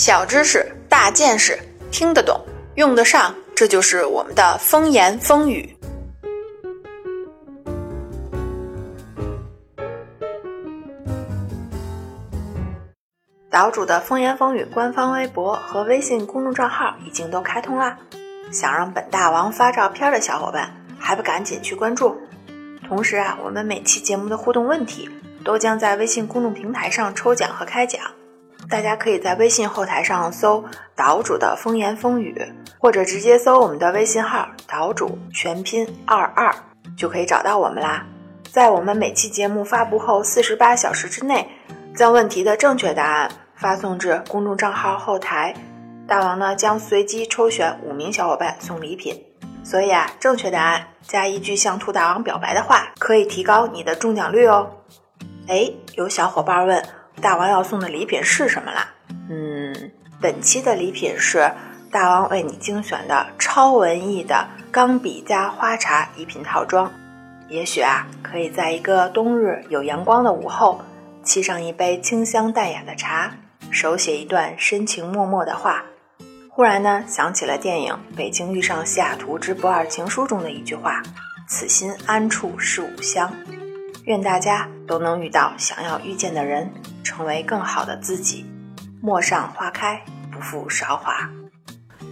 小知识、大见识，听得懂，用得上，这就是我们的风言风语。岛主的风言风语官方微博和微信公众账号已经都开通啦，想让本大王发照片的小伙伴，还不赶紧去关注？同时啊，我们每期节目的互动问题都将在微信公众平台上抽奖和开奖。大家可以在微信后台上搜“岛主的风言风语”，或者直接搜我们的微信号“岛主全拼二二”，就可以找到我们啦。在我们每期节目发布后四十八小时之内，将问题的正确答案发送至公众账号后台，大王呢将随机抽选五名小伙伴送礼品。所以啊，正确答案加一句向兔大王表白的话，可以提高你的中奖率哦。哎，有小伙伴问。大王要送的礼品是什么啦？嗯，本期的礼品是大王为你精选的超文艺的钢笔加花茶礼品套装。也许啊，可以在一个冬日有阳光的午后，沏上一杯清香淡雅的茶，手写一段深情脉脉的话。忽然呢，想起了电影《北京遇上西雅图之不二情书》中的一句话：“此心安处是吾乡。”愿大家都能遇到想要遇见的人。成为更好的自己，陌上花开，不负韶华。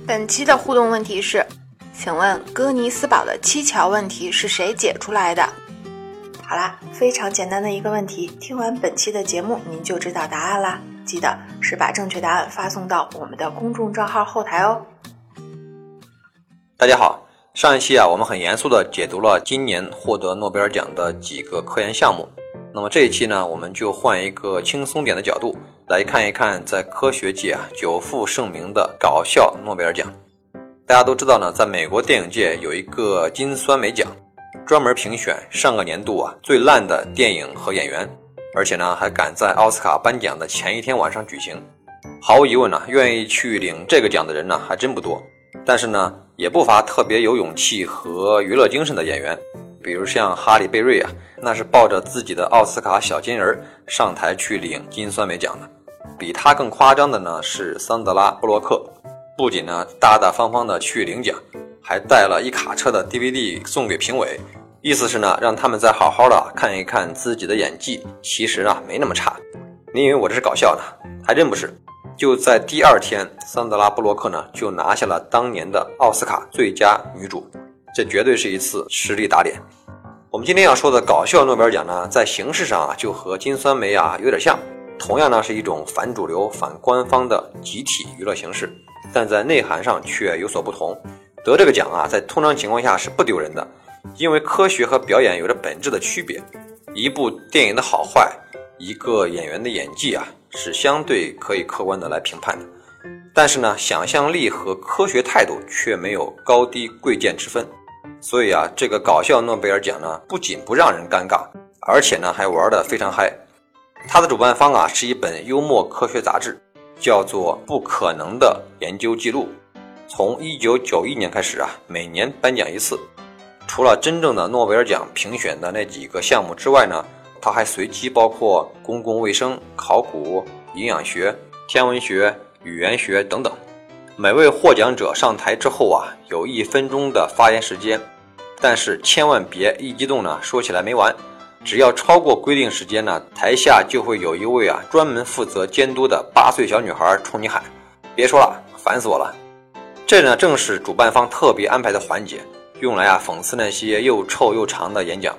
本期的互动问题是：请问哥尼斯堡的七桥问题是谁解出来的？好啦，非常简单的一个问题，听完本期的节目您就知道答案啦。记得是把正确答案发送到我们的公众账号后台哦。大家好，上一期啊，我们很严肃的解读了今年获得诺贝尔奖的几个科研项目。那么这一期呢，我们就换一个轻松点的角度来看一看，在科学界啊久负盛名的搞笑诺贝尔奖。大家都知道呢，在美国电影界有一个金酸梅奖，专门评选上个年度啊最烂的电影和演员，而且呢还赶在奥斯卡颁奖的前一天晚上举行。毫无疑问呢，愿意去领这个奖的人呢还真不多，但是呢也不乏特别有勇气和娱乐精神的演员。比如像哈利·贝瑞啊，那是抱着自己的奥斯卡小金人上台去领金酸梅奖的。比他更夸张的呢是桑德拉·布洛克，不仅呢大大方方的去领奖，还带了一卡车的 DVD 送给评委，意思是呢让他们再好好的看一看自己的演技，其实啊没那么差。你以为我这是搞笑呢？还真不是。就在第二天，桑德拉·布洛克呢就拿下了当年的奥斯卡最佳女主。这绝对是一次实力打脸。我们今天要说的搞笑诺贝尔奖呢，在形式上啊，就和金酸梅啊有点像，同样呢是一种反主流、反官方的集体娱乐形式，但在内涵上却有所不同。得这个奖啊，在通常情况下是不丢人的，因为科学和表演有着本质的区别。一部电影的好坏，一个演员的演技啊，是相对可以客观的来评判的。但是呢，想象力和科学态度却没有高低贵贱之分。所以啊，这个搞笑诺贝尔奖呢，不仅不让人尴尬，而且呢还玩得非常嗨。它的主办方啊是一本幽默科学杂志，叫做《不可能的研究记录》。从1991年开始啊，每年颁奖一次。除了真正的诺贝尔奖评选的那几个项目之外呢，它还随机包括公共卫生、考古、营养学、天文学、语言学等等。每位获奖者上台之后啊，有一分钟的发言时间，但是千万别一激动呢，说起来没完。只要超过规定时间呢，台下就会有一位啊专门负责监督的八岁小女孩冲你喊：“别说了，烦死我了。”这呢正是主办方特别安排的环节，用来啊讽刺那些又臭又长的演讲。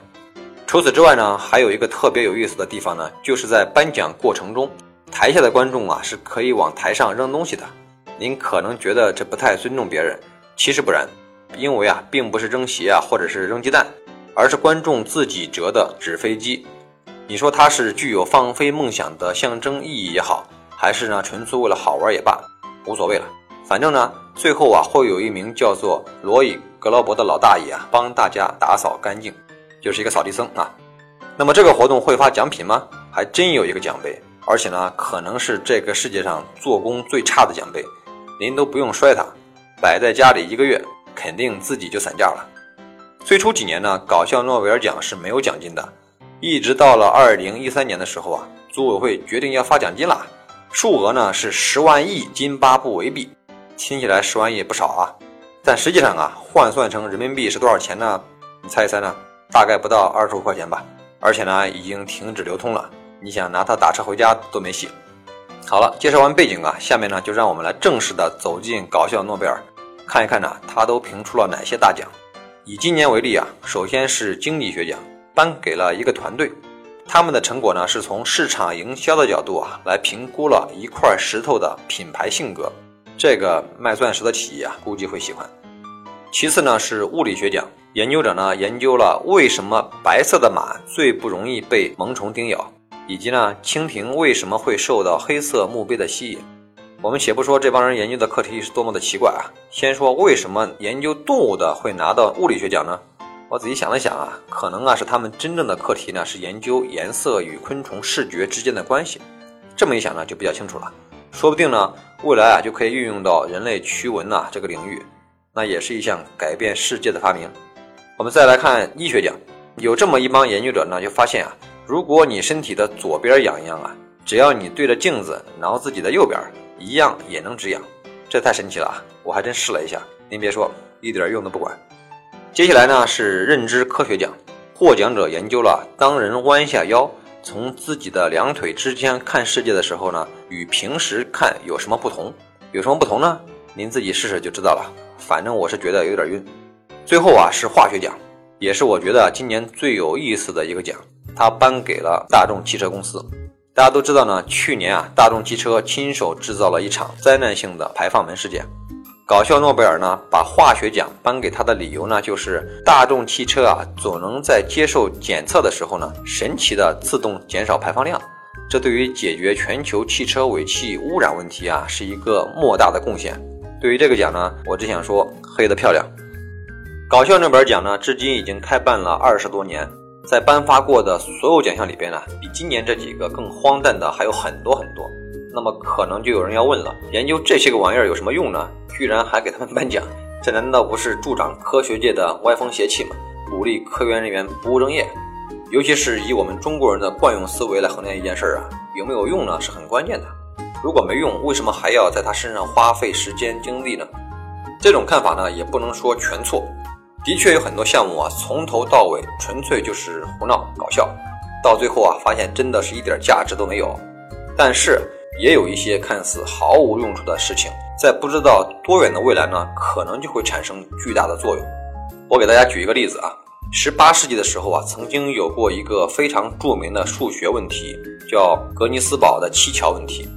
除此之外呢，还有一个特别有意思的地方呢，就是在颁奖过程中，台下的观众啊是可以往台上扔东西的。您可能觉得这不太尊重别人，其实不然，因为啊，并不是扔鞋啊，或者是扔鸡蛋，而是观众自己折的纸飞机。你说它是具有放飞梦想的象征意义也好，还是呢纯粹为了好玩也罢，无所谓了。反正呢，最后啊，会有一名叫做罗伊·格劳伯的老大爷啊，帮大家打扫干净，就是一个扫地僧啊。那么这个活动会发奖品吗？还真有一个奖杯，而且呢，可能是这个世界上做工最差的奖杯。您都不用摔它，摆在家里一个月，肯定自己就散架了。最初几年呢，搞笑诺贝尔奖是没有奖金的，一直到了二零一三年的时候啊，组委会决定要发奖金了，数额呢是十万亿津巴布韦币，听起来十万亿不少啊，但实际上啊换算成人民币是多少钱呢？你猜一猜呢？大概不到二十五块钱吧，而且呢已经停止流通了，你想拿它打车回家都没戏。好了，介绍完背景啊，下面呢就让我们来正式的走进搞笑诺贝尔，看一看呢他都评出了哪些大奖。以今年为例啊，首先是经济学奖，颁给了一个团队。他们的成果呢，是从市场营销的角度啊，来评估了一块石头的品牌性格。这个卖钻石的企业啊，估计会喜欢。其次呢，是物理学奖，研究者呢研究了为什么白色的马最不容易被萌虫叮咬，以及呢蜻蜓为什么会受到黑色墓碑的吸引。我们且不说这帮人研究的课题是多么的奇怪啊，先说为什么研究动物的会拿到物理学奖呢？我仔细想了想啊，可能啊是他们真正的课题呢是研究颜色与昆虫视觉之间的关系。这么一想呢就比较清楚了，说不定呢未来啊就可以运用到人类驱蚊呐这个领域，那也是一项改变世界的发明。我们再来看医学奖，有这么一帮研究者呢就发现啊，如果你身体的左边痒痒啊，只要你对着镜子挠自己的右边，一样也能止痒。这太神奇了啊！我还真试了一下，您别说，一点用都不管。接下来呢是认知科学奖，获奖者研究了当人弯下腰从自己的两腿之间看世界的时候呢，与平时看有什么不同？有什么不同呢？您自己试试就知道了。反正我是觉得有点晕。最后啊是化学奖，也是我觉得今年最有意思的一个奖，他颁给了大众汽车公司。大家都知道呢，去年啊大众汽车亲手制造了一场灾难性的排放门事件。搞笑诺贝尔呢，把化学奖颁给他的理由呢，就是大众汽车啊，总能在接受检测的时候呢，神奇的自动减少排放量，这对于解决全球汽车尾气污染问题啊，是一个莫大的贡献。对于这个奖呢，我只想说，黑的漂亮。搞笑诺贝尔奖呢，至今已经开办了二十多年，在颁发过的所有奖项里边呢，比今年这几个更荒诞的还有很多很多。那么可能就有人要问了，研究这些个玩意儿有什么用呢？居然还给他们颁奖，这难道不是助长科学界的歪风邪气吗？鼓励科研人员不务正业，尤其是以我们中国人的惯用思维来衡量一件事儿啊，有没有用呢？是很关键的。如果没用，为什么还要在他身上花费时间精力呢？这种看法呢，也不能说全错。的确有很多项目啊，从头到尾纯粹就是胡闹搞笑，到最后啊，发现真的是一点价值都没有。但是也有一些看似毫无用处的事情。在不知道多远的未来呢，可能就会产生巨大的作用。我给大家举一个例子啊，十八世纪的时候啊，曾经有过一个非常著名的数学问题，叫格尼斯堡的七桥问题。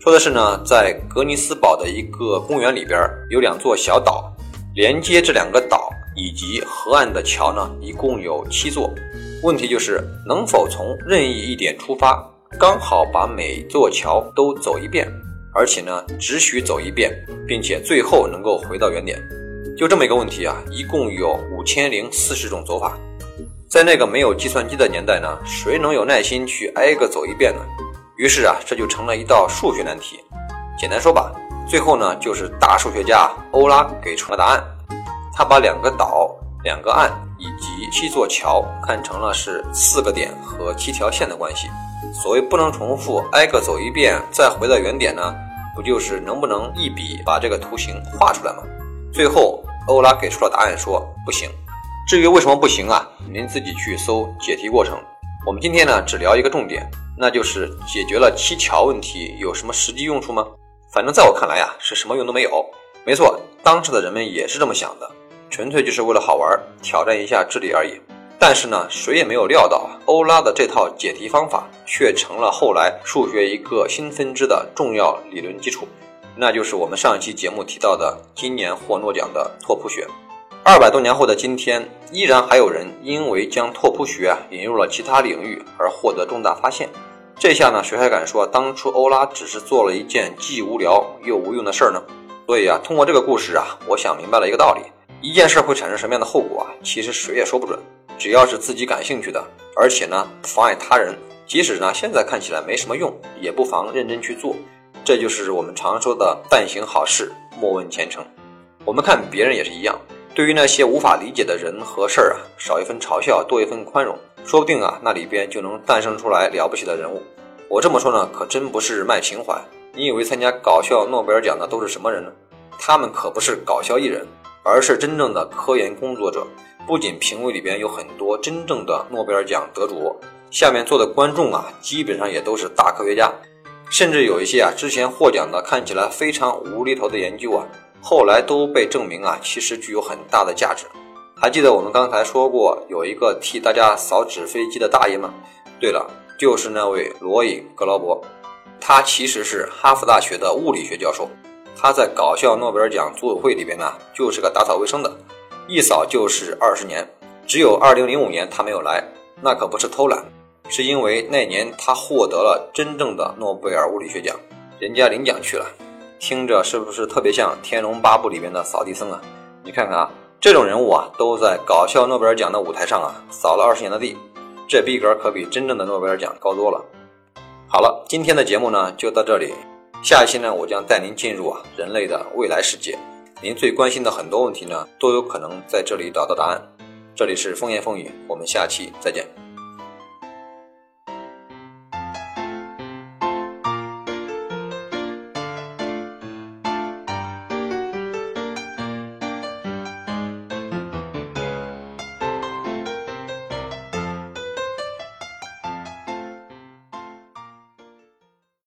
说的是呢，在格尼斯堡的一个公园里边有两座小岛，连接这两个岛以及河岸的桥呢，一共有七座。问题就是能否从任意一点出发，刚好把每座桥都走一遍。而且呢，只许走一遍，并且最后能够回到原点，就这么一个问题啊，一共有五千零四十种走法，在那个没有计算机的年代呢，谁能有耐心去挨个走一遍呢？于是啊，这就成了一道数学难题。简单说吧，最后呢，就是大数学家欧拉给出了答案，他把两个岛、两个岸以及七座桥看成了是四个点和七条线的关系。所谓不能重复，挨个走一遍再回到原点呢，不就是能不能一笔把这个图形画出来吗？最后欧拉给出了答案，说不行。至于为什么不行啊，您自己去搜解题过程。我们今天呢只聊一个重点，那就是解决了七桥问题有什么实际用处吗？反正在我看来呀，是什么用都没有。没错，当时的人们也是这么想的，纯粹就是为了好玩，挑战一下智力而已。但是呢，谁也没有料到，欧拉的这套解题方法却成了后来数学一个新分支的重要理论基础，那就是我们上一期节目提到的今年获诺奖的拓扑学。二百多年后的今天，依然还有人因为将拓扑学啊引入了其他领域而获得重大发现。这下呢，谁还敢说当初欧拉只是做了一件既无聊又无用的事儿呢？所以啊，通过这个故事啊，我想明白了一个道理：一件事会产生什么样的后果啊，其实谁也说不准。只要是自己感兴趣的，而且呢不妨碍他人，即使呢现在看起来没什么用，也不妨认真去做。这就是我们常说的“但行好事，莫问前程”。我们看别人也是一样，对于那些无法理解的人和事儿啊，少一分嘲笑，多一份宽容，说不定啊那里边就能诞生出来了不起的人物。我这么说呢，可真不是卖情怀，你以为参加搞笑诺贝尔奖的都是什么人呢？他们可不是搞笑艺人，而是真正的科研工作者。不仅评委里边有很多真正的诺贝尔奖得主，下面坐的观众啊，基本上也都是大科学家。甚至有一些啊，之前获奖的看起来非常无厘头的研究啊，后来都被证明啊，其实具有很大的价值。还记得我们刚才说过有一个替大家扫纸飞机的大爷吗？对了，就是那位罗伊·格劳伯。他其实是哈佛大学的物理学教授，他在搞笑诺贝尔奖组委会里边呢，就是个打扫卫生的，一扫就是二十年。只有二零零五年他没有来，那可不是偷懒，是因为那年他获得了真正的诺贝尔物理学奖，人家领奖去了。听着是不是特别像《天龙八部》里面的扫地僧啊？你看看啊，这种人物啊，都在搞笑诺贝尔奖的舞台上啊，扫了二十年的地，这逼格可比真正的诺贝尔奖高多了。好了，今天的节目呢就到这里。下一期呢，我将带您进入啊人类的未来世界。您最关心的很多问题呢，都有可能在这里找到答案。这里是风言风语，我们下期再见。